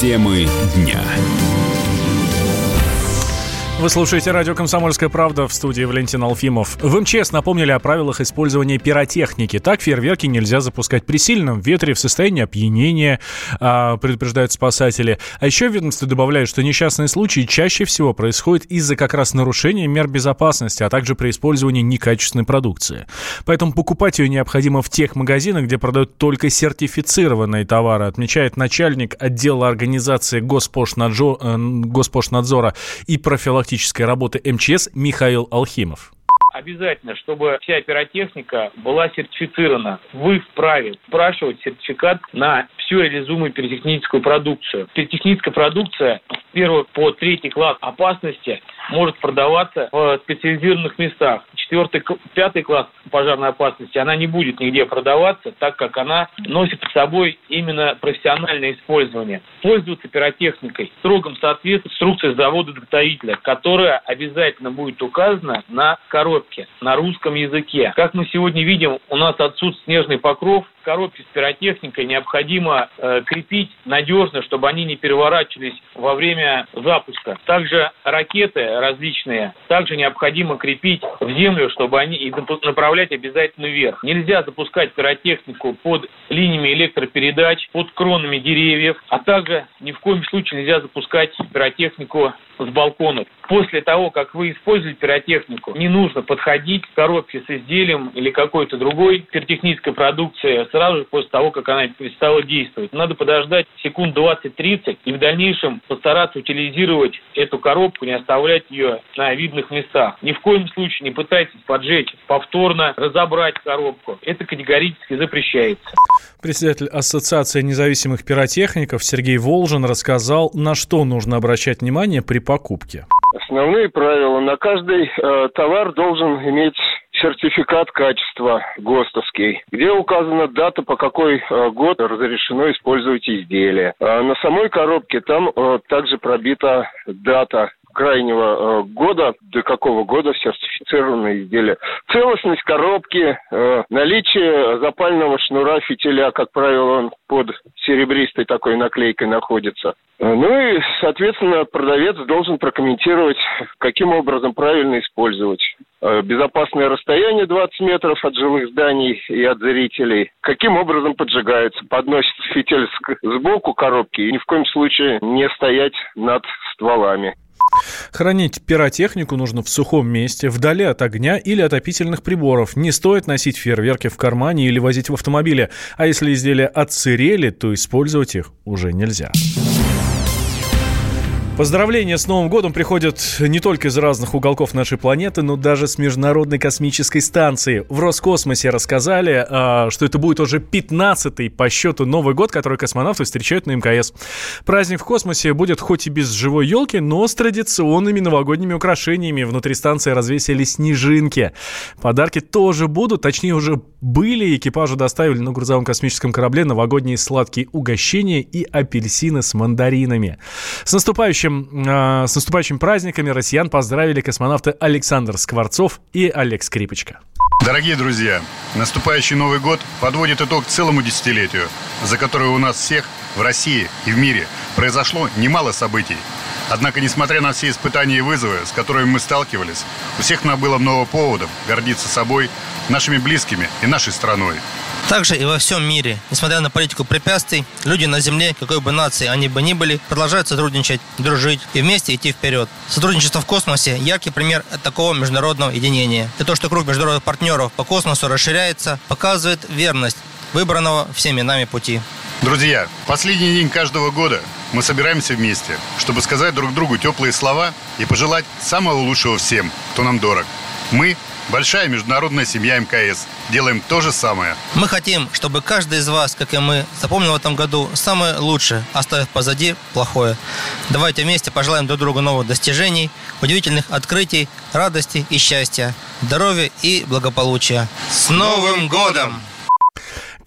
Темы дня. Вы слушаете радио «Комсомольская правда» в студии Валентин Алфимов. В МЧС напомнили о правилах использования пиротехники. Так фейерверки нельзя запускать при сильном ветре, в состоянии опьянения, а, предупреждают спасатели. А еще в ведомстве добавляют, что несчастные случаи чаще всего происходят из-за как раз нарушения мер безопасности, а также при использовании некачественной продукции. Поэтому покупать ее необходимо в тех магазинах, где продают только сертифицированные товары, отмечает начальник отдела организации э, Госпошнадзора и профилактики профилактической работы МЧС Михаил Алхимов обязательно, чтобы вся пиротехника была сертифицирована. Вы вправе спрашивать сертификат на всю реализуемую пиротехническую продукцию. Пиротехническая продукция с первого по третий класс опасности может продаваться в специализированных местах. Четвертый, пятый класс пожарной опасности, она не будет нигде продаваться, так как она носит с собой именно профессиональное использование. Пользоваться пиротехникой в строгом соответствии инструкции завода-изготовителя, которая обязательно будет указана на коробке, на русском языке. Как мы сегодня видим, у нас отсутствует снежный покров, коробки с пиротехникой необходимо э, крепить надежно, чтобы они не переворачивались во время запуска. Также ракеты различные также необходимо крепить в землю, чтобы они и направлять обязательно вверх. Нельзя запускать пиротехнику под линиями электропередач, под кронами деревьев, а также ни в коем случае нельзя запускать пиротехнику с балконов. После того, как вы используете пиротехнику, не нужно подходить к коробке с изделием или какой-то другой пиротехнической продукции сразу же после того, как она перестала действовать. Надо подождать секунд 20-30 и в дальнейшем постараться утилизировать эту коробку, не оставлять ее на видных местах. Ни в коем случае не пытайтесь поджечь повторно, разобрать коробку. Это категорически запрещается. Председатель Ассоциации независимых пиротехников Сергей Волжин рассказал, на что нужно обращать внимание при покупке. Основные правила. На каждый э, товар должен иметь сертификат качества ГОСТовский, где указана дата, по какой э, год разрешено использовать изделие. А на самой коробке там э, также пробита дата крайнего э, года, до какого года сертифицированное изделие. Целостность коробки, э, наличие запального шнура фитиля, как правило, он под серебристой такой наклейкой находится. Э, ну и, соответственно, продавец должен прокомментировать, каким образом правильно использовать. Безопасное расстояние 20 метров от жилых зданий и от зрителей. Каким образом поджигается? Подносится фитиль сбоку коробки и ни в коем случае не стоять над стволами. Хранить пиротехнику нужно в сухом месте, вдали от огня или отопительных приборов. Не стоит носить фейерверки в кармане или возить в автомобиле. А если изделия отсырели, то использовать их уже нельзя. Поздравления с Новым годом приходят не только из разных уголков нашей планеты, но даже с Международной космической станции. В Роскосмосе рассказали, а, что это будет уже 15-й по счету Новый год, который космонавты встречают на МКС. Праздник в космосе будет хоть и без живой елки, но с традиционными новогодними украшениями. Внутри станции развесили снежинки. Подарки тоже будут, точнее уже были. Экипажу доставили на грузовом космическом корабле новогодние сладкие угощения и апельсины с мандаринами. С наступающим наступающим, э, с наступающими праздниками россиян поздравили космонавты Александр Скворцов и Олег Скрипочка. Дорогие друзья, наступающий Новый год подводит итог целому десятилетию, за которое у нас всех в России и в мире произошло немало событий. Однако, несмотря на все испытания и вызовы, с которыми мы сталкивались, у всех нам было много поводов гордиться собой, нашими близкими и нашей страной. Также и во всем мире, несмотря на политику препятствий, люди на Земле, какой бы нации они бы ни были, продолжают сотрудничать, дружить и вместе идти вперед. Сотрудничество в космосе – яркий пример такого международного единения. И то, что круг международных партнеров по космосу расширяется, показывает верность выбранного всеми нами пути. Друзья, последний день каждого года мы собираемся вместе, чтобы сказать друг другу теплые слова и пожелать самого лучшего всем, кто нам дорог. Мы Большая международная семья МКС. Делаем то же самое. Мы хотим, чтобы каждый из вас, как и мы, запомнил в этом году самое лучшее, оставив позади плохое. Давайте вместе пожелаем друг другу новых достижений, удивительных открытий, радости и счастья, здоровья и благополучия. С Новым годом!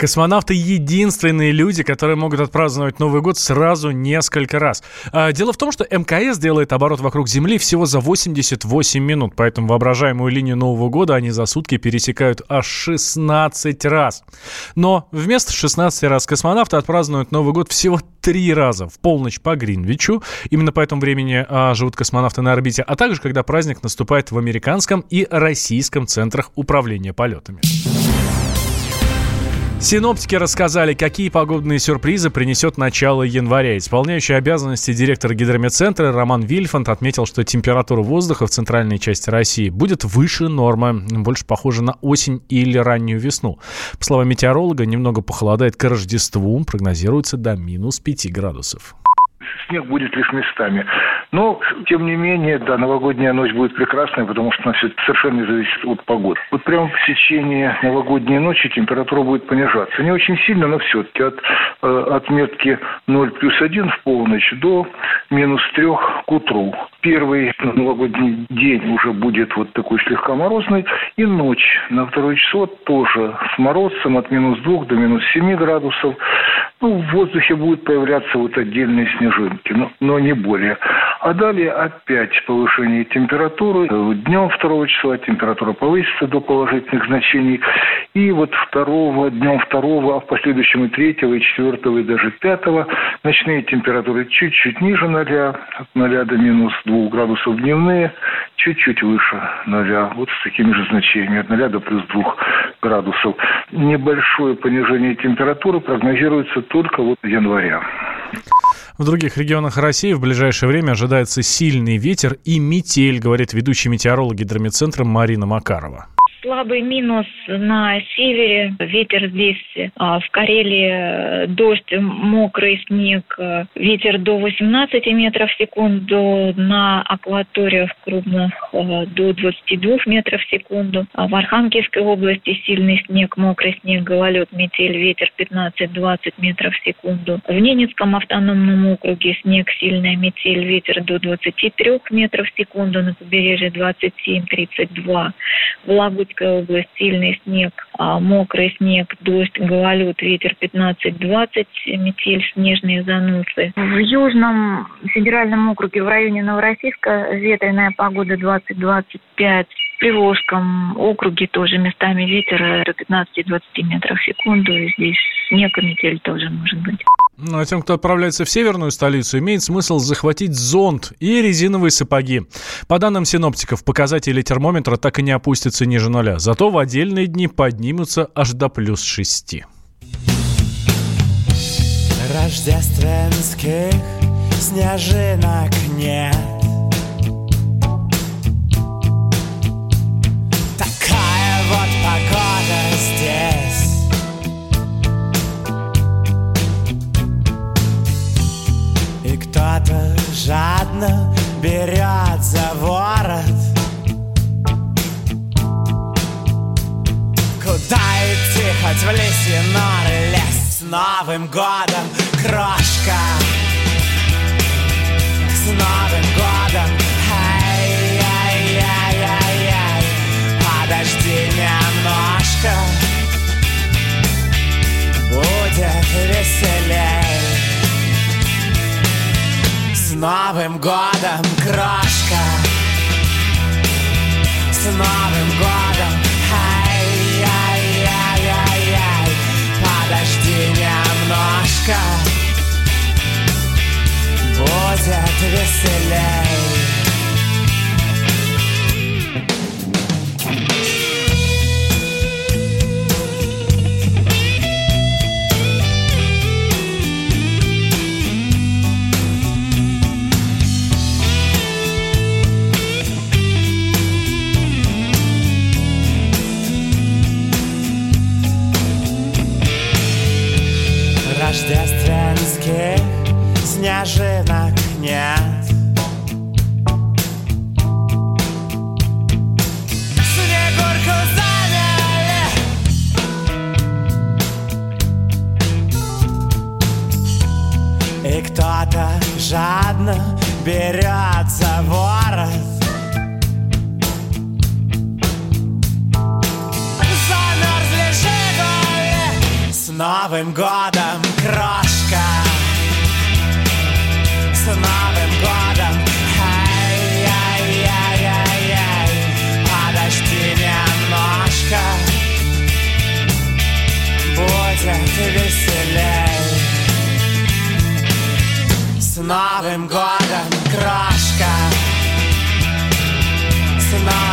Космонавты единственные люди, которые могут отпраздновать Новый год сразу несколько раз. А, дело в том, что МКС делает оборот вокруг Земли всего за 88 минут, поэтому воображаемую линию Нового года они за сутки пересекают аж 16 раз. Но вместо 16 раз космонавты отпразднуют Новый год всего три раза в полночь по Гринвичу. Именно по этому времени а, живут космонавты на орбите, а также когда праздник наступает в американском и российском центрах управления полетами. Синоптики рассказали, какие погодные сюрпризы принесет начало января. Исполняющий обязанности директора гидрометцентра Роман Вильфанд отметил, что температура воздуха в центральной части России будет выше нормы, больше похожа на осень или раннюю весну. По словам метеоролога, немного похолодает к Рождеству, прогнозируется до минус 5 градусов снег будет лишь местами. Но, тем не менее, да, новогодняя ночь будет прекрасной, потому что она все совершенно не зависит от погоды. Вот прямо в течение новогодней ночи температура будет понижаться. Не очень сильно, но все-таки от э, отметки 0 плюс 1 в полночь до минус 3 к утру. Первый новогодний день уже будет вот такой слегка морозный, и ночь на второе число тоже с морозцем от минус 2 до минус 7 градусов. Ну, в воздухе будут появляться вот отдельные снежинки, но, но не более. А далее опять повышение температуры. Днем 2 числа температура повысится до положительных значений. И вот второго, днем 2, а в последующем и 3, и 4, и даже 5 ночные температуры чуть-чуть ниже 0, от 0 до минус 2 градусов дневные, чуть-чуть выше 0, вот с такими же значениями, от 0 до плюс 2 градусов. Небольшое понижение температуры прогнозируется только вот января. В других регионах России в ближайшее время ожидается сильный ветер и метель, говорит ведущий метеоролог гидрометцентра Марина Макарова слабый минус на севере. Ветер здесь а, в Карелии э, дождь, мокрый снег. Ветер до 18 метров в секунду. На акваториях крупных э, до 22 метров в секунду. А в Архангельской области сильный снег, мокрый снег, гололед, метель, ветер 15-20 метров в секунду. В Ненецком автономном округе снег, сильная метель, ветер до 23 метров в секунду. На побережье 27-32. В Лагуте Иркутская область сильный снег, а, мокрый снег, дождь, гололед, ветер 15-20, метель, снежные заносы. В Южном федеральном округе в районе Новороссийска ветреная погода 20-25. В Приволжском округе тоже местами ветер до 15-20 метров в секунду. И здесь снег и метель тоже может быть. Ну, а тем, кто отправляется в северную столицу, имеет смысл захватить зонт и резиновые сапоги. По данным синоптиков, показатели термометра так и не опустятся ниже нуля. Зато в отдельные дни поднимутся аж до плюс шести. Рождественских снежинок нет кто-то жадно берет за ворот. Куда идти, хоть в лесе норы лезть с Новым годом, крошка! С Новым годом, ай-яй-яй-яй-яй Подожди немножко Новым годом, крошка. С Новым годом. Ай-яй-яй-яй-яй. Подожди немножко. Будет веселей рождественских снежинок нет Снегурку заняли И кто-то жадно берет за ворот Новым годом, крошка С Новым годом Ай, ай, ай, ай, ай Подожди немножко. Будет веселей. С Новым годом, крошка С Новым